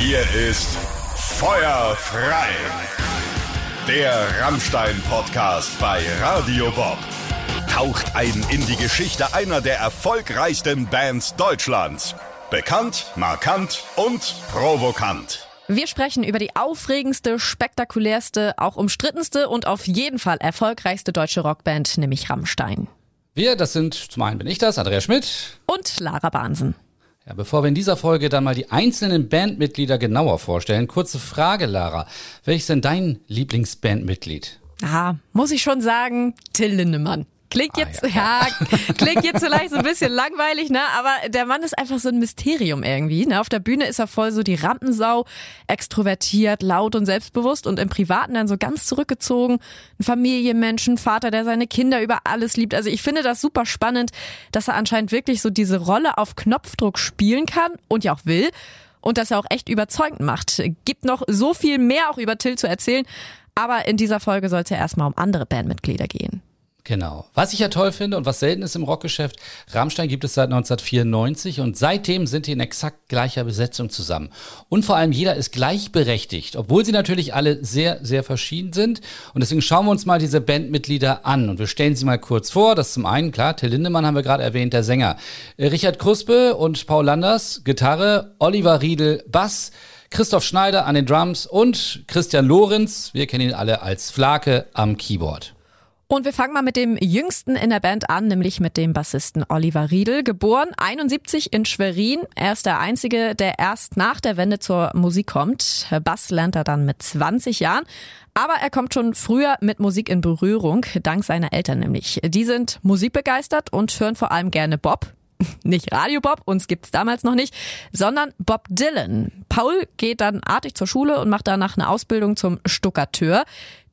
Hier ist Feuer frei. Der Rammstein-Podcast bei Radio Bob. Taucht ein in die Geschichte einer der erfolgreichsten Bands Deutschlands. Bekannt, markant und provokant. Wir sprechen über die aufregendste, spektakulärste, auch umstrittenste und auf jeden Fall erfolgreichste deutsche Rockband, nämlich Rammstein. Wir, das sind zum einen bin ich das, Andrea Schmidt. Und Lara Bahnsen. Ja, bevor wir in dieser Folge dann mal die einzelnen Bandmitglieder genauer vorstellen, kurze Frage, Lara. Welches denn dein Lieblingsbandmitglied? Ah, muss ich schon sagen, Till Lindemann. Klingt ah, jetzt, ah, ja. ja. klingt jetzt vielleicht so ein bisschen langweilig, ne? Aber der Mann ist einfach so ein Mysterium irgendwie. Ne? Auf der Bühne ist er voll so die Rampensau, extrovertiert, laut und selbstbewusst und im Privaten dann so ganz zurückgezogen. Ein Familienmensch, ein Vater, der seine Kinder über alles liebt. Also ich finde das super spannend, dass er anscheinend wirklich so diese Rolle auf Knopfdruck spielen kann und ja auch will. Und dass er auch echt überzeugend macht. Gibt noch so viel mehr auch über Till zu erzählen. Aber in dieser Folge soll es ja erstmal um andere Bandmitglieder gehen. Genau. Was ich ja toll finde und was selten ist im Rockgeschäft, Rammstein gibt es seit 1994 und seitdem sind die in exakt gleicher Besetzung zusammen. Und vor allem jeder ist gleichberechtigt, obwohl sie natürlich alle sehr, sehr verschieden sind. Und deswegen schauen wir uns mal diese Bandmitglieder an und wir stellen sie mal kurz vor. Das ist zum einen, klar, Till Lindemann haben wir gerade erwähnt, der Sänger. Äh, Richard Kruspe und Paul Landers, Gitarre, Oliver Riedel, Bass, Christoph Schneider an den Drums und Christian Lorenz, wir kennen ihn alle als Flake am Keyboard. Und wir fangen mal mit dem jüngsten in der Band an, nämlich mit dem Bassisten Oliver Riedel. Geboren 71 in Schwerin. Er ist der Einzige, der erst nach der Wende zur Musik kommt. Bass lernt er dann mit 20 Jahren. Aber er kommt schon früher mit Musik in Berührung, dank seiner Eltern nämlich. Die sind musikbegeistert und hören vor allem gerne Bob, nicht Radio Bob, uns gibt's damals noch nicht, sondern Bob Dylan. Paul geht dann artig zur Schule und macht danach eine Ausbildung zum Stuckateur.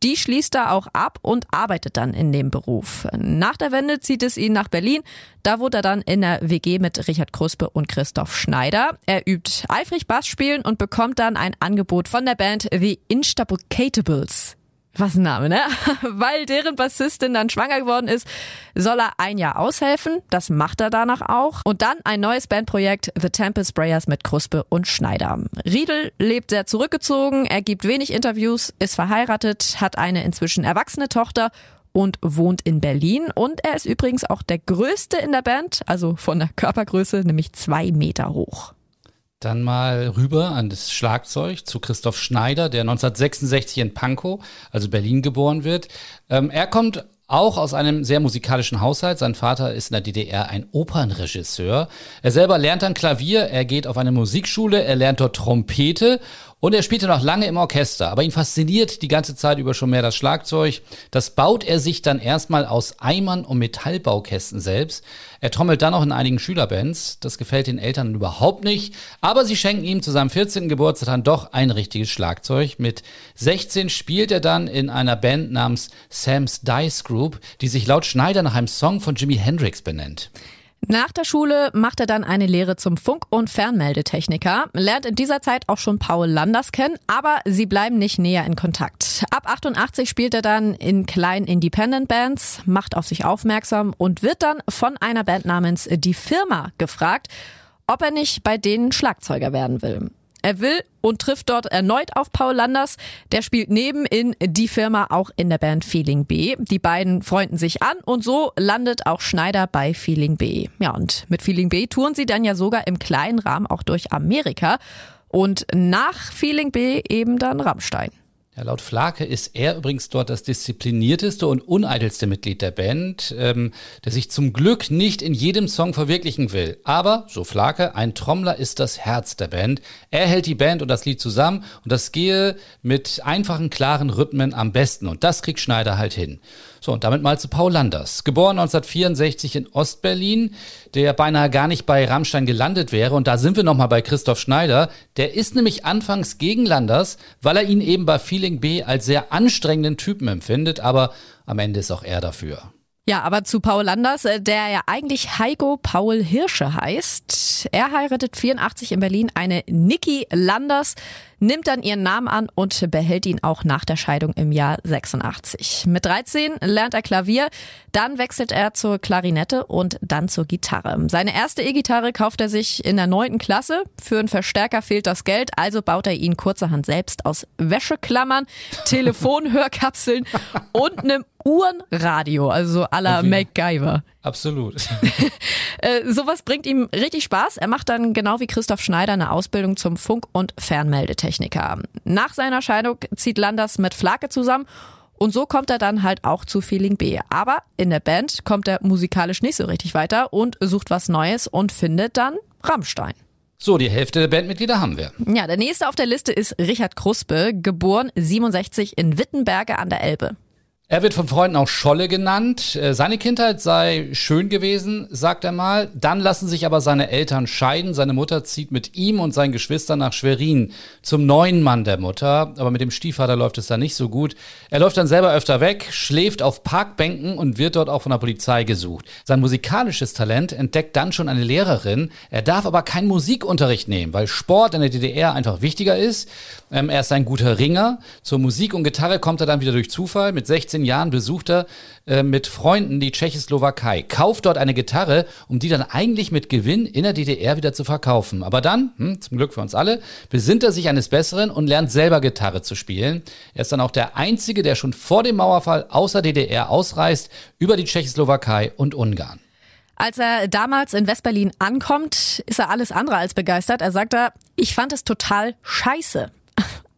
Die schließt er auch ab und arbeitet dann in dem Beruf. Nach der Wende zieht es ihn nach Berlin. Da wohnt er dann in der WG mit Richard Kruspe und Christoph Schneider. Er übt eifrig Bass spielen und bekommt dann ein Angebot von der Band The Instabilcatables. Was ein Name, ne? Weil deren Bassistin dann schwanger geworden ist, soll er ein Jahr aushelfen. Das macht er danach auch. Und dann ein neues Bandprojekt, The Tempest Sprayers mit Kruspe und Schneider. Riedel lebt sehr zurückgezogen, er gibt wenig Interviews, ist verheiratet, hat eine inzwischen erwachsene Tochter und wohnt in Berlin. Und er ist übrigens auch der größte in der Band, also von der Körpergröße, nämlich zwei Meter hoch. Dann mal rüber an das Schlagzeug zu Christoph Schneider, der 1966 in Pankow, also Berlin, geboren wird. Ähm, er kommt auch aus einem sehr musikalischen Haushalt. Sein Vater ist in der DDR ein Opernregisseur. Er selber lernt dann Klavier, er geht auf eine Musikschule, er lernt dort Trompete und er spielte noch lange im Orchester. Aber ihn fasziniert die ganze Zeit über schon mehr das Schlagzeug. Das baut er sich dann erstmal aus Eimern und Metallbaukästen selbst. Er trommelt dann auch in einigen Schülerbands. Das gefällt den Eltern überhaupt nicht. Aber sie schenken ihm zu seinem 14. Geburtstag dann doch ein richtiges Schlagzeug. Mit 16 spielt er dann in einer Band namens Sam's Dice Group, die sich laut Schneider nach einem Song von Jimi Hendrix benennt. Nach der Schule macht er dann eine Lehre zum Funk- und Fernmeldetechniker, lernt in dieser Zeit auch schon Paul Landers kennen, aber sie bleiben nicht näher in Kontakt. Ab 88 spielt er dann in kleinen Independent Bands, macht auf sich aufmerksam und wird dann von einer Band namens Die Firma gefragt, ob er nicht bei denen Schlagzeuger werden will. Er will und trifft dort erneut auf Paul Landers. Der spielt neben in die Firma auch in der Band Feeling B. Die beiden freunden sich an und so landet auch Schneider bei Feeling B. Ja, und mit Feeling B touren sie dann ja sogar im kleinen Rahmen auch durch Amerika. Und nach Feeling B eben dann Rammstein. Ja, laut Flake ist er übrigens dort das disziplinierteste und uneitelste Mitglied der Band, ähm, der sich zum Glück nicht in jedem Song verwirklichen will. Aber, so Flake, ein Trommler ist das Herz der Band. Er hält die Band und das Lied zusammen und das gehe mit einfachen, klaren Rhythmen am besten. Und das kriegt Schneider halt hin. So, und damit mal zu Paul Landers. Geboren 1964 in Ostberlin, der beinahe gar nicht bei Rammstein gelandet wäre. Und da sind wir nochmal bei Christoph Schneider. Der ist nämlich anfangs gegen Landers, weil er ihn eben bei Feeling B als sehr anstrengenden Typen empfindet. Aber am Ende ist auch er dafür. Ja, aber zu Paul Landers, äh, der ja eigentlich Heiko Paul Hirsche heißt. Er heiratet 84 in Berlin eine Niki Landers, nimmt dann ihren Namen an und behält ihn auch nach der Scheidung im Jahr 86. Mit 13 lernt er Klavier, dann wechselt er zur Klarinette und dann zur Gitarre. Seine erste E-Gitarre kauft er sich in der neunten Klasse. Für einen Verstärker fehlt das Geld, also baut er ihn kurzerhand selbst aus Wäscheklammern, Telefonhörkapseln und einem Uhrenradio, also la MacGyver. Absolut. äh, sowas bringt ihm richtig Spaß. Er macht dann genau wie Christoph Schneider eine Ausbildung zum Funk- und Fernmeldetechniker. Nach seiner Scheidung zieht Landers mit Flake zusammen und so kommt er dann halt auch zu Feeling B. Aber in der Band kommt er musikalisch nicht so richtig weiter und sucht was Neues und findet dann Rammstein. So, die Hälfte der Bandmitglieder haben wir. Ja, der nächste auf der Liste ist Richard Kruspe, geboren 67 in Wittenberge an der Elbe. Er wird von Freunden auch Scholle genannt. Äh, seine Kindheit sei schön gewesen, sagt er mal. Dann lassen sich aber seine Eltern scheiden. Seine Mutter zieht mit ihm und seinen Geschwistern nach Schwerin zum neuen Mann der Mutter. Aber mit dem Stiefvater läuft es da nicht so gut. Er läuft dann selber öfter weg, schläft auf Parkbänken und wird dort auch von der Polizei gesucht. Sein musikalisches Talent entdeckt dann schon eine Lehrerin. Er darf aber keinen Musikunterricht nehmen, weil Sport in der DDR einfach wichtiger ist. Ähm, er ist ein guter Ringer. Zur Musik und Gitarre kommt er dann wieder durch Zufall. Mit 16 Jahren besucht er äh, mit Freunden die Tschechoslowakei, kauft dort eine Gitarre, um die dann eigentlich mit Gewinn in der DDR wieder zu verkaufen. Aber dann, hm, zum Glück für uns alle, besinnt er sich eines Besseren und lernt selber Gitarre zu spielen. Er ist dann auch der Einzige, der schon vor dem Mauerfall außer DDR ausreist, über die Tschechoslowakei und Ungarn. Als er damals in Westberlin ankommt, ist er alles andere als begeistert. Er sagt da, ich fand es total scheiße.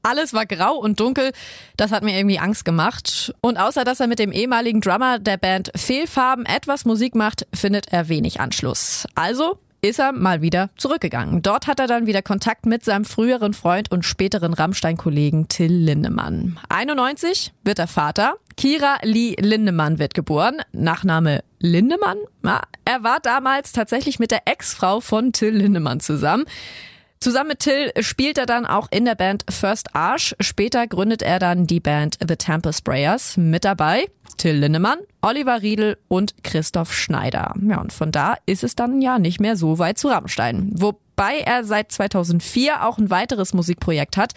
Alles war grau und dunkel. Das hat mir irgendwie Angst gemacht. Und außer dass er mit dem ehemaligen Drummer der Band Fehlfarben etwas Musik macht, findet er wenig Anschluss. Also ist er mal wieder zurückgegangen. Dort hat er dann wieder Kontakt mit seinem früheren Freund und späteren Rammstein-Kollegen Till Lindemann. 91 wird er Vater. Kira Lee Lindemann wird geboren. Nachname Lindemann? Ja, er war damals tatsächlich mit der Ex-Frau von Till Lindemann zusammen. Zusammen mit Till spielt er dann auch in der Band First Arch. Später gründet er dann die Band The Temple Sprayers. Mit dabei Till Linnemann, Oliver Riedel und Christoph Schneider. Ja, und von da ist es dann ja nicht mehr so weit zu Rammstein. Wobei er seit 2004 auch ein weiteres Musikprojekt hat,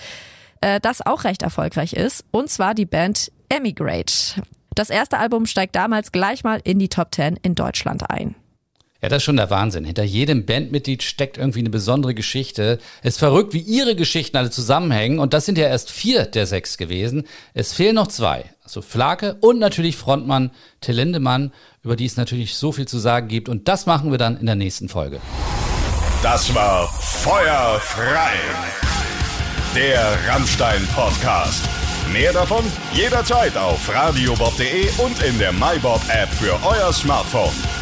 äh, das auch recht erfolgreich ist. Und zwar die Band Emigrate. Das erste Album steigt damals gleich mal in die Top 10 in Deutschland ein. Ja, das ist schon der Wahnsinn. Hinter jedem Bandmitglied steckt irgendwie eine besondere Geschichte. Es ist verrückt, wie ihre Geschichten alle zusammenhängen. Und das sind ja erst vier der sechs gewesen. Es fehlen noch zwei. Also Flake und natürlich Frontmann Till Lindemann, über die es natürlich so viel zu sagen gibt. Und das machen wir dann in der nächsten Folge. Das war Feuer frei. Der Rammstein-Podcast. Mehr davon jederzeit auf radiobob.de und in der MyBob-App für euer Smartphone.